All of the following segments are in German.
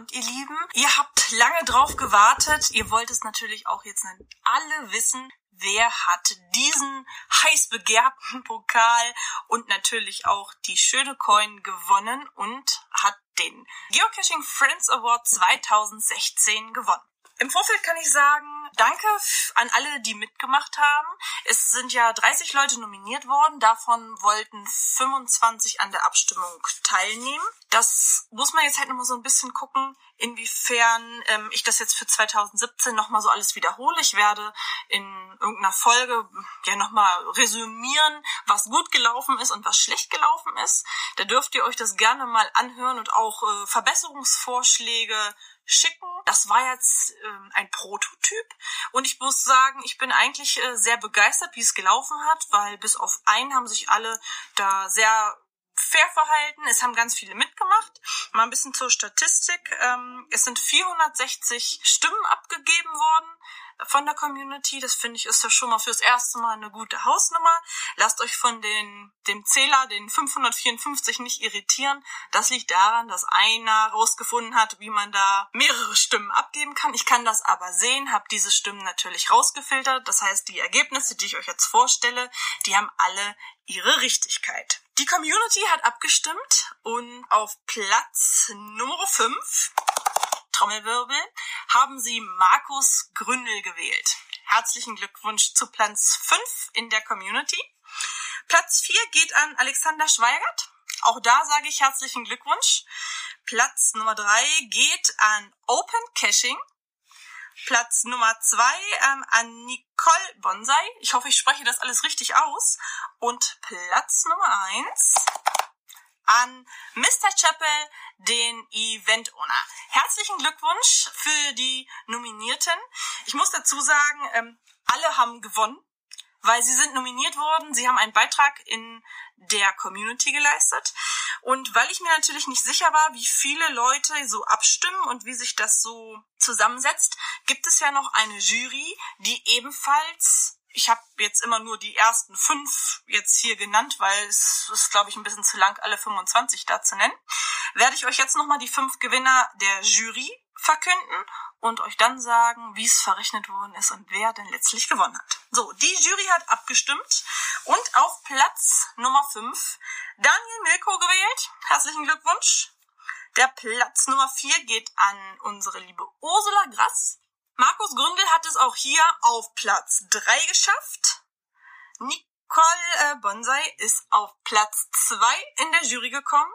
Abend, ihr Lieben. Ihr habt lange drauf gewartet. Ihr wollt es natürlich auch jetzt alle wissen. Wer hat diesen heiß begehrten Pokal und natürlich auch die schöne Coin gewonnen und hat den Geocaching Friends Award 2016 gewonnen? Im Vorfeld kann ich sagen, danke an alle, die mitgemacht haben. Es sind ja 30 Leute nominiert worden, davon wollten 25 an der Abstimmung teilnehmen. Das muss man jetzt halt nochmal so ein bisschen gucken, inwiefern ähm, ich das jetzt für 2017 nochmal so alles wiederhole. Ich werde in irgendeiner Folge ja nochmal resümieren, was gut gelaufen ist und was schlecht gelaufen ist. Da dürft ihr euch das gerne mal anhören und auch äh, Verbesserungsvorschläge schicken. Das war jetzt ähm, ein Prototyp und ich muss sagen, ich bin eigentlich äh, sehr begeistert, wie es gelaufen hat, weil bis auf einen haben sich alle da sehr fair verhalten. Es haben ganz viele mitgemacht. Mal ein bisschen zur Statistik. Ähm, es sind 460 Stimmen abgegeben worden von der Community. Das finde ich ist ja schon mal fürs erste Mal eine gute Hausnummer. Lasst euch von den, dem Zähler, den 554 nicht irritieren. Das liegt daran, dass einer rausgefunden hat, wie man da mehrere Stimmen abgeben kann. Ich kann das aber sehen, habe diese Stimmen natürlich rausgefiltert. Das heißt, die Ergebnisse, die ich euch jetzt vorstelle, die haben alle ihre Richtigkeit. Die Community hat abgestimmt und auf Platz Nummer 5 Trommelwirbel, haben Sie Markus Gründel gewählt. Herzlichen Glückwunsch zu Platz 5 in der Community. Platz 4 geht an Alexander Schweigert. Auch da sage ich herzlichen Glückwunsch. Platz Nummer 3 geht an Open Caching. Platz Nummer 2 ähm, an Nicole Bonsai. Ich hoffe, ich spreche das alles richtig aus. Und Platz Nummer 1 an Mr. Chappell, den Event Owner. Herzlichen Glückwunsch für die Nominierten. Ich muss dazu sagen, ähm, alle haben gewonnen, weil sie sind nominiert worden. Sie haben einen Beitrag in der Community geleistet. Und weil ich mir natürlich nicht sicher war, wie viele Leute so abstimmen und wie sich das so zusammensetzt, gibt es ja noch eine Jury, die ebenfalls ich habe jetzt immer nur die ersten fünf jetzt hier genannt, weil es ist, glaube ich, ein bisschen zu lang, alle 25 da zu nennen. Werde ich euch jetzt nochmal die fünf Gewinner der Jury verkünden und euch dann sagen, wie es verrechnet worden ist und wer denn letztlich gewonnen hat. So, die Jury hat abgestimmt und auf Platz Nummer fünf Daniel Milko gewählt. Herzlichen Glückwunsch. Der Platz Nummer vier geht an unsere liebe Ursula Grass. Markus Gründel hat es auch hier auf Platz 3 geschafft. Nicole äh, Bonsai ist auf Platz 2 in der Jury gekommen.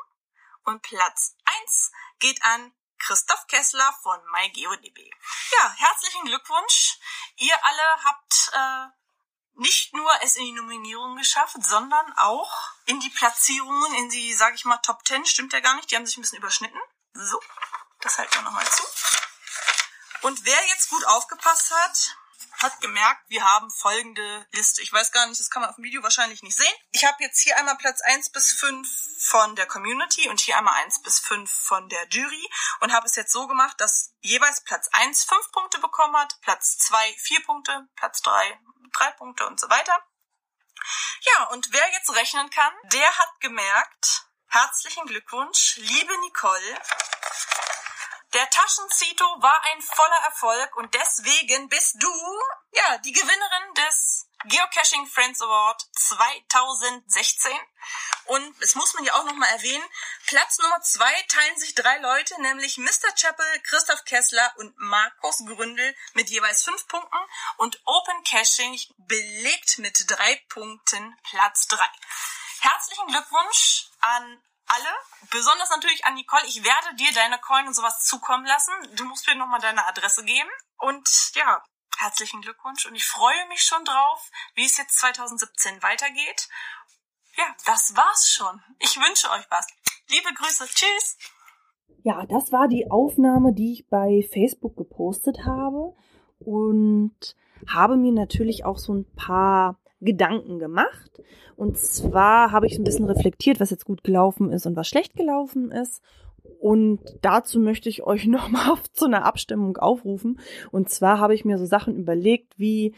Und Platz 1 geht an Christoph Kessler von MyGeoDB. Ja, herzlichen Glückwunsch. Ihr alle habt äh, nicht nur es in die Nominierung geschafft, sondern auch in die Platzierungen, in die, sag ich mal, Top 10. Stimmt ja gar nicht, die haben sich ein bisschen überschnitten. So, das halten wir nochmal zu. Und wer jetzt gut aufgepasst hat, hat gemerkt, wir haben folgende Liste. Ich weiß gar nicht, das kann man auf dem Video wahrscheinlich nicht sehen. Ich habe jetzt hier einmal Platz 1 bis 5 von der Community und hier einmal 1 bis 5 von der Jury und habe es jetzt so gemacht, dass jeweils Platz 1 5 Punkte bekommen hat, Platz 2 4 Punkte, Platz 3 3 Punkte und so weiter. Ja, und wer jetzt rechnen kann, der hat gemerkt, herzlichen Glückwunsch, liebe Nicole, der Taschenzito war ein voller Erfolg und deswegen bist du, ja, die Gewinnerin des Geocaching Friends Award 2016. Und es muss man ja auch nochmal erwähnen, Platz Nummer zwei teilen sich drei Leute, nämlich Mr. Chappell, Christoph Kessler und Markus Gründel mit jeweils fünf Punkten und Open Caching belegt mit drei Punkten Platz drei. Herzlichen Glückwunsch an alle, besonders natürlich an Nicole. Ich werde dir deine Coin und sowas zukommen lassen. Du musst mir nochmal deine Adresse geben. Und ja, herzlichen Glückwunsch. Und ich freue mich schon drauf, wie es jetzt 2017 weitergeht. Ja, das war's schon. Ich wünsche euch was. Liebe Grüße. Tschüss. Ja, das war die Aufnahme, die ich bei Facebook gepostet habe. Und habe mir natürlich auch so ein paar Gedanken gemacht. Und zwar habe ich ein bisschen reflektiert, was jetzt gut gelaufen ist und was schlecht gelaufen ist. Und dazu möchte ich euch nochmal zu einer Abstimmung aufrufen. Und zwar habe ich mir so Sachen überlegt, wie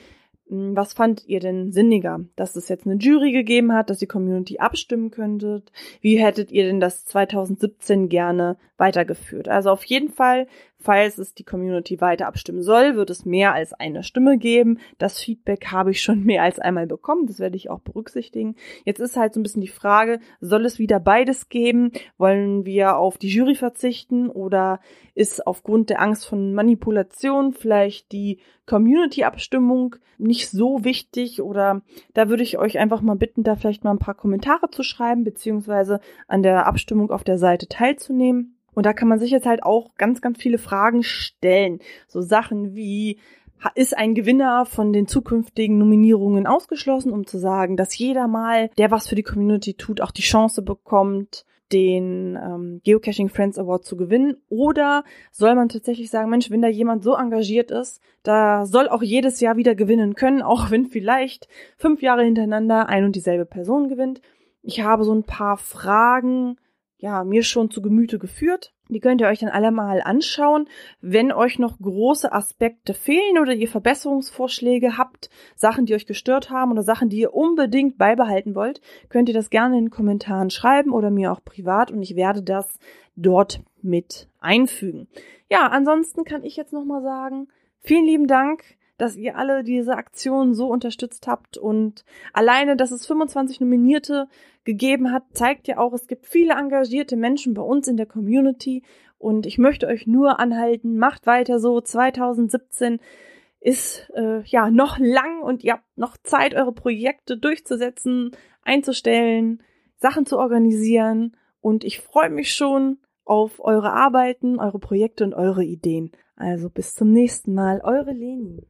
hm, was fand ihr denn sinniger? Dass es jetzt eine Jury gegeben hat, dass die Community abstimmen könntet? Wie hättet ihr denn das 2017 gerne weitergeführt? Also auf jeden Fall Falls es die Community weiter abstimmen soll, wird es mehr als eine Stimme geben. Das Feedback habe ich schon mehr als einmal bekommen. Das werde ich auch berücksichtigen. Jetzt ist halt so ein bisschen die Frage, soll es wieder beides geben? Wollen wir auf die Jury verzichten oder ist aufgrund der Angst von Manipulation vielleicht die Community-Abstimmung nicht so wichtig oder da würde ich euch einfach mal bitten, da vielleicht mal ein paar Kommentare zu schreiben, beziehungsweise an der Abstimmung auf der Seite teilzunehmen. Und da kann man sich jetzt halt auch ganz, ganz viele Fragen stellen. So Sachen wie, ist ein Gewinner von den zukünftigen Nominierungen ausgeschlossen, um zu sagen, dass jeder mal, der was für die Community tut, auch die Chance bekommt, den ähm, Geocaching Friends Award zu gewinnen? Oder soll man tatsächlich sagen, Mensch, wenn da jemand so engagiert ist, da soll auch jedes Jahr wieder gewinnen können, auch wenn vielleicht fünf Jahre hintereinander ein und dieselbe Person gewinnt? Ich habe so ein paar Fragen ja, mir schon zu Gemüte geführt. Die könnt ihr euch dann alle mal anschauen. Wenn euch noch große Aspekte fehlen oder ihr Verbesserungsvorschläge habt, Sachen, die euch gestört haben oder Sachen, die ihr unbedingt beibehalten wollt, könnt ihr das gerne in den Kommentaren schreiben oder mir auch privat und ich werde das dort mit einfügen. Ja, ansonsten kann ich jetzt nochmal sagen, vielen lieben Dank dass ihr alle diese Aktion so unterstützt habt und alleine, dass es 25 Nominierte gegeben hat, zeigt ja auch, es gibt viele engagierte Menschen bei uns in der Community und ich möchte euch nur anhalten, macht weiter so. 2017 ist äh, ja noch lang und ihr habt noch Zeit, eure Projekte durchzusetzen, einzustellen, Sachen zu organisieren und ich freue mich schon auf eure Arbeiten, eure Projekte und eure Ideen. Also bis zum nächsten Mal, eure Leni.